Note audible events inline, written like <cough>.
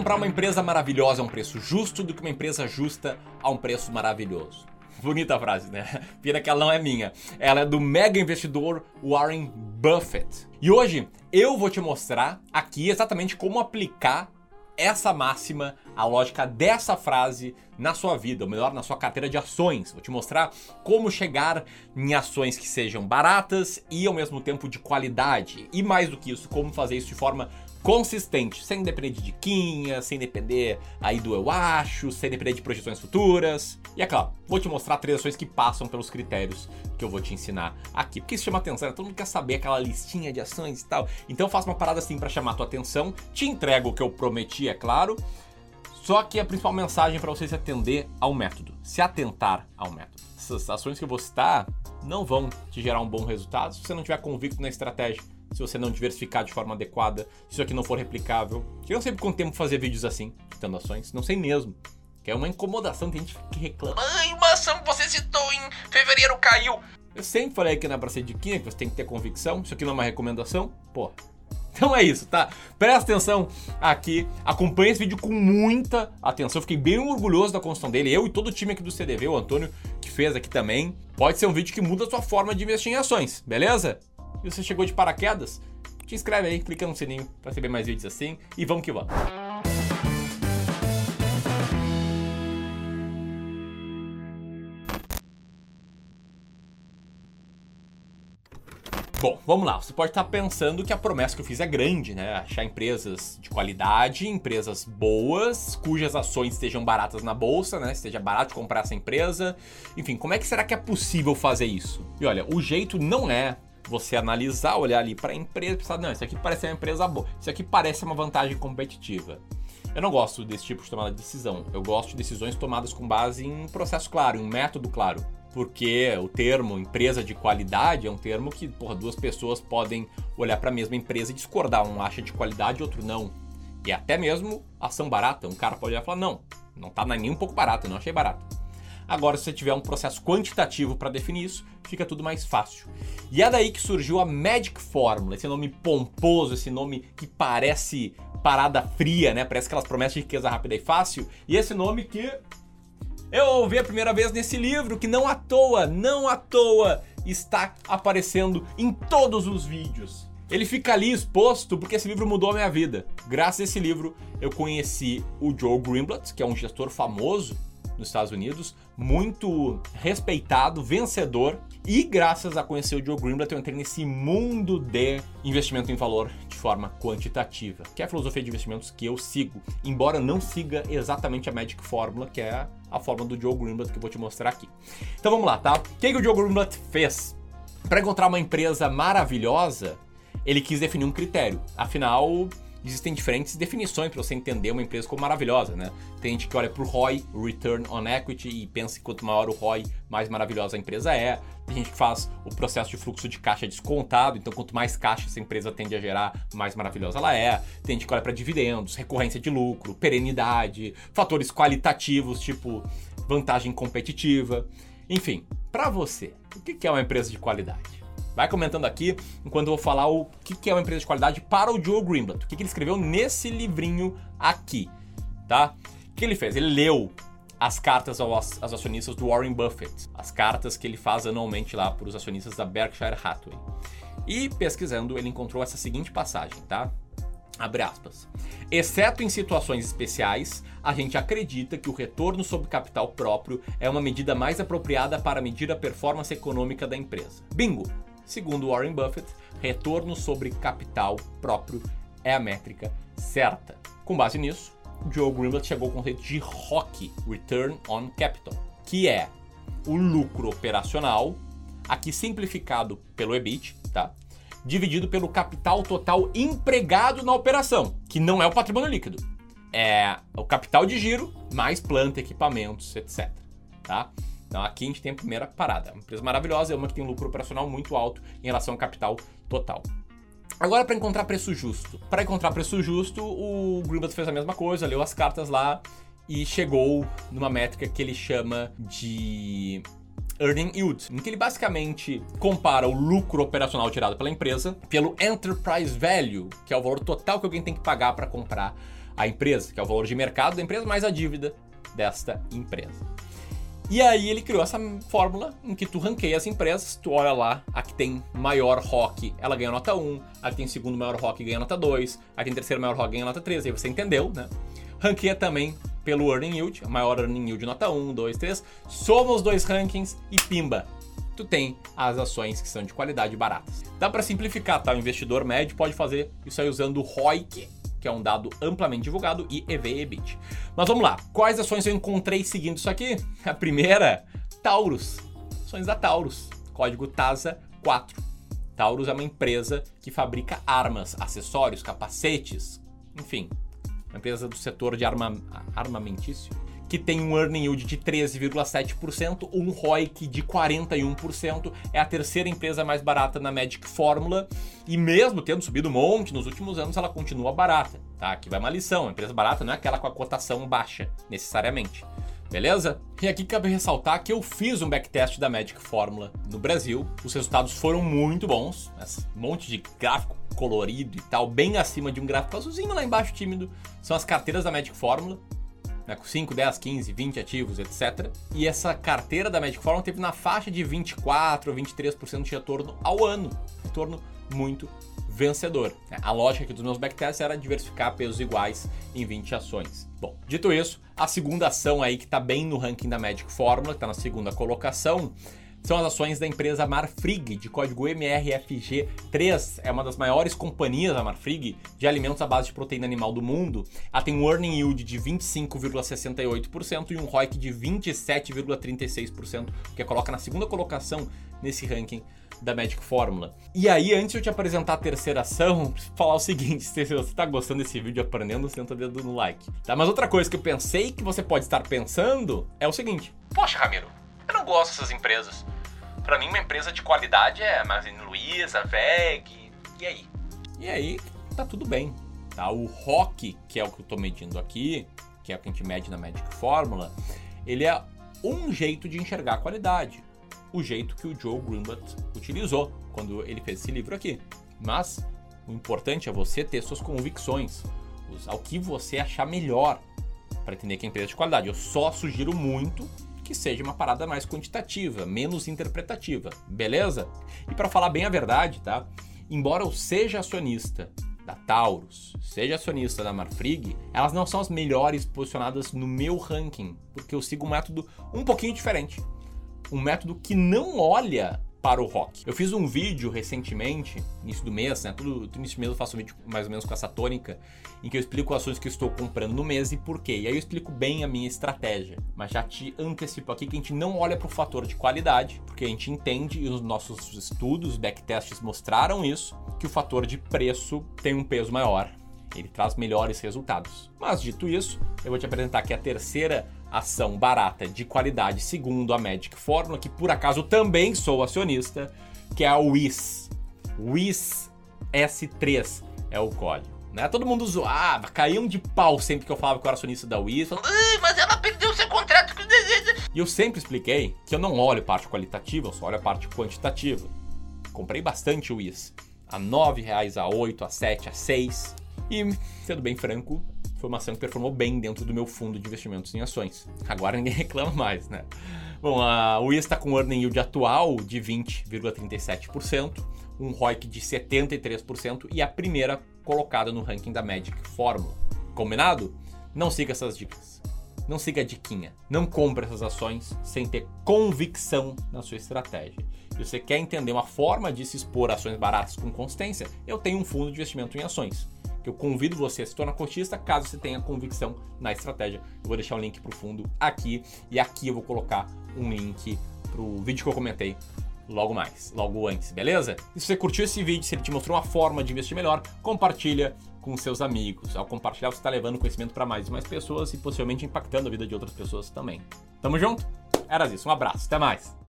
comprar uma empresa maravilhosa a um preço justo do que uma empresa justa a um preço maravilhoso. Bonita frase, né? <laughs> Pena que ela não é minha. Ela é do mega investidor Warren Buffett. E hoje eu vou te mostrar aqui exatamente como aplicar essa máxima, a lógica dessa frase na sua vida, ou melhor, na sua carteira de ações. Vou te mostrar como chegar em ações que sejam baratas e ao mesmo tempo de qualidade. E mais do que isso, como fazer isso de forma consistente, sem depender de diquinha, sem depender aí do eu acho, sem depender de projeções futuras. E é claro, vou te mostrar três ações que passam pelos critérios que eu vou te ensinar aqui. Porque isso chama atenção, né? todo mundo quer saber aquela listinha de ações e tal. Então eu faço uma parada assim para chamar tua atenção, te entrego o que eu prometi, é claro. Só que a principal mensagem para você se atender ao método, se atentar ao método. Essas ações que eu vou citar não vão te gerar um bom resultado se você não tiver convicto na estratégia se você não diversificar de forma adequada, se isso aqui não for replicável. Eu não sei quanto tempo fazer vídeos assim, citando ações, não sei mesmo. Que é uma incomodação, tem gente que reclama. Mãe, uma ação que você citou em fevereiro caiu. Eu sempre falei que não é pra ser diquinha, que você tem que ter convicção. Isso aqui não é uma recomendação, pô. Então é isso, tá? Presta atenção aqui, acompanha esse vídeo com muita atenção. Eu fiquei bem orgulhoso da construção dele. Eu e todo o time aqui do CDV, o Antônio que fez aqui também. Pode ser um vídeo que muda a sua forma de investir em ações, beleza? E você chegou de paraquedas, te inscreve aí, clica no sininho para receber mais vídeos assim e vamos que vamos. Bom, vamos lá. Você pode estar pensando que a promessa que eu fiz é grande, né? Achar empresas de qualidade, empresas boas, cujas ações estejam baratas na bolsa, né? Esteja barato comprar essa empresa. Enfim, como é que será que é possível fazer isso? E olha, o jeito não é você analisar, olhar ali para a empresa e pensar, não, isso aqui parece uma empresa boa, isso aqui parece uma vantagem competitiva. Eu não gosto desse tipo de tomada de decisão. Eu gosto de decisões tomadas com base em um processo claro, em um método claro. Porque o termo empresa de qualidade é um termo que, porra, duas pessoas podem olhar para a mesma empresa e discordar. Um acha de qualidade, outro não. E até mesmo ação barata. Um cara pode olhar e falar: não, não tá nem um pouco barato, não achei barato. Agora, se você tiver um processo quantitativo para definir isso, fica tudo mais fácil. E é daí que surgiu a Magic Formula, esse nome pomposo, esse nome que parece parada fria, né? Parece aquelas promessas de riqueza rápida e fácil. E esse nome que eu ouvi a primeira vez nesse livro, que não à toa, não à toa está aparecendo em todos os vídeos. Ele fica ali exposto porque esse livro mudou a minha vida. Graças a esse livro, eu conheci o Joe Greenblatt, que é um gestor famoso nos Estados Unidos, muito respeitado, vencedor. E graças a conhecer o Joe Greenblatt, eu entrei nesse mundo de investimento em valor de forma quantitativa, que é a filosofia de investimentos que eu sigo, embora não siga exatamente a Magic Fórmula, que é a fórmula do Joe Greenblatt que eu vou te mostrar aqui. Então vamos lá, tá? O que, que o Joe Greenblatt fez? Para encontrar uma empresa maravilhosa, ele quis definir um critério. Afinal, existem diferentes definições para você entender uma empresa como maravilhosa, né? Tem gente que olha para o ROI, Return on Equity, e pensa que quanto maior o ROI, mais maravilhosa a empresa é. Tem gente que faz o processo de fluxo de caixa descontado, então quanto mais caixa essa empresa tende a gerar, mais maravilhosa ela é. Tem gente que olha para dividendos, recorrência de lucro, perenidade, fatores qualitativos, tipo vantagem competitiva. Enfim, para você, o que é uma empresa de qualidade? Vai comentando aqui enquanto eu vou falar o que é uma empresa de qualidade para o Joe Greenblatt. O que ele escreveu nesse livrinho aqui, tá? O que ele fez? Ele leu as cartas aos, acionistas do Warren Buffett, as cartas que ele faz anualmente lá para os acionistas da Berkshire Hathaway. E pesquisando, ele encontrou essa seguinte passagem, tá? Abre aspas. Exceto em situações especiais, a gente acredita que o retorno sobre capital próprio é uma medida mais apropriada para medir a performance econômica da empresa. Bingo! Segundo Warren Buffett, retorno sobre capital próprio é a métrica certa. Com base nisso, Joe Greenblatt chegou ao conceito de ROC, Return on Capital, que é o lucro operacional, aqui simplificado pelo EBIT, tá? dividido pelo capital total empregado na operação, que não é o patrimônio líquido. É o capital de giro mais planta, equipamentos, etc. Tá? Então aqui a gente tem a primeira parada. Uma empresa maravilhosa, é uma que tem um lucro operacional muito alto em relação ao capital total. Agora, para encontrar preço justo. Para encontrar preço justo, o Greenblatt fez a mesma coisa, leu as cartas lá e chegou numa métrica que ele chama de Earning Yield, em que ele basicamente compara o lucro operacional tirado pela empresa pelo Enterprise Value, que é o valor total que alguém tem que pagar para comprar a empresa, que é o valor de mercado da empresa, mais a dívida desta empresa. E aí ele criou essa fórmula em que tu ranqueia as empresas, tu olha lá, a que tem maior ROC, ela ganha nota 1, a que tem segundo maior ROC ganha nota 2, a que tem terceiro maior ROC ganha nota 3, aí você entendeu, né? Ranqueia também pelo Earning Yield, maior Earning Yield nota 1, 2, 3, soma os dois rankings e pimba, tu tem as ações que são de qualidade baratas. Dá para simplificar, tá? O investidor médio pode fazer isso aí usando o ROIC, que é um dado amplamente divulgado, e EV/EBIT. Mas vamos lá, quais ações eu encontrei seguindo isso aqui? A primeira, Taurus. Ações da Taurus, código TASA 4. Taurus é uma empresa que fabrica armas, acessórios, capacetes, enfim, uma empresa do setor de arma, armamentício que tem um earning yield de 13,7%, um ROIC de 41%, é a terceira empresa mais barata na Magic Fórmula e mesmo tendo subido um monte nos últimos anos, ela continua barata, tá? Aqui vai uma lição, a empresa barata não é aquela com a cotação baixa, necessariamente. Beleza? E aqui cabe ressaltar que eu fiz um backtest da Magic Fórmula no Brasil. Os resultados foram muito bons. Um monte de gráfico colorido e tal, bem acima de um gráfico azulzinho lá embaixo tímido. São as carteiras da Magic Fórmula né, com 5, 10, 15, 20 ativos, etc. E essa carteira da Magic Forum teve na faixa de 24 ou 23% de retorno ao ano. Retorno muito vencedor. A lógica aqui dos meus backtests era diversificar pesos iguais em 20 ações. Bom, dito isso, a segunda ação aí que está bem no ranking da Magic Fórmula, que está na segunda colocação, são as ações da empresa Marfrig, de código MRFG3. É uma das maiores companhias, a Marfrig, de alimentos à base de proteína animal do mundo. Ela tem um earning yield de 25,68% e um ROIC de 27,36%, que a coloca na segunda colocação nesse ranking da Magic Fórmula. E aí, antes de eu te apresentar a terceira ação, <laughs> falar o seguinte: se você está gostando desse vídeo aprendendo, senta o dedo no like. Tá? Mas outra coisa que eu pensei que você pode estar pensando é o seguinte: Poxa, Ramiro, eu não gosto dessas empresas. Para mim, uma empresa de qualidade é Magazine Luiza, VEG, e aí? E aí, tá tudo bem. Tá? O ROC, que é o que eu tô medindo aqui, que é o que a gente mede na Magic Fórmula, ele é um jeito de enxergar a qualidade. O jeito que o Joe Greenblatt utilizou quando ele fez esse livro aqui. Mas o importante é você ter suas convicções, usar o que você achar melhor para entender que é empresa de qualidade. Eu só sugiro muito que seja uma parada mais quantitativa, menos interpretativa, beleza? E para falar bem a verdade, tá? Embora eu seja acionista da Taurus, seja acionista da Marfrig, elas não são as melhores posicionadas no meu ranking, porque eu sigo um método um pouquinho diferente. Um método que não olha para o rock. Eu fiz um vídeo recentemente, início do mês, né? Tudo, tudo início do mês eu faço um vídeo mais ou menos com essa tônica, em que eu explico ações que estou comprando no mês e por quê. E aí eu explico bem a minha estratégia. Mas já te antecipo aqui que a gente não olha para o fator de qualidade, porque a gente entende, e os nossos estudos, backtests mostraram isso, que o fator de preço tem um peso maior. Ele traz melhores resultados. Mas dito isso, eu vou te apresentar aqui a terceira ação barata de qualidade segundo a Magic Fórmula, que por acaso também sou acionista, que é a WIS. WIS S3 é o código. Né? Todo mundo zoava, caíam de pau sempre que eu falava que eu era acionista da WIS. Mas ela perdeu seu contrato. E eu sempre expliquei que eu não olho parte qualitativa, eu só olho a parte quantitativa. Comprei bastante WIS. A R$ 9,00, a 8, a 7, a 6. E, sendo bem franco, foi uma ação que performou bem dentro do meu fundo de investimentos em ações. Agora ninguém <laughs> reclama mais, né? Bom, a UI está com um earning yield atual de 20,37%, um ROIC de 73% e a primeira colocada no ranking da Magic Fórmula. Combinado? Não siga essas dicas. Não siga a diquinha. Não compre essas ações sem ter convicção na sua estratégia. Se você quer entender uma forma de se expor a ações baratas com consistência, eu tenho um fundo de investimento em ações que eu convido você a se tornar cotista caso você tenha convicção na estratégia. Eu vou deixar o link para o fundo aqui e aqui eu vou colocar um link para o vídeo que eu comentei logo mais, logo antes, beleza? E se você curtiu esse vídeo, se ele te mostrou uma forma de investir melhor, compartilha com seus amigos. Ao compartilhar, você está levando conhecimento para mais e mais pessoas e possivelmente impactando a vida de outras pessoas também. Tamo junto? Era isso, um abraço, até mais!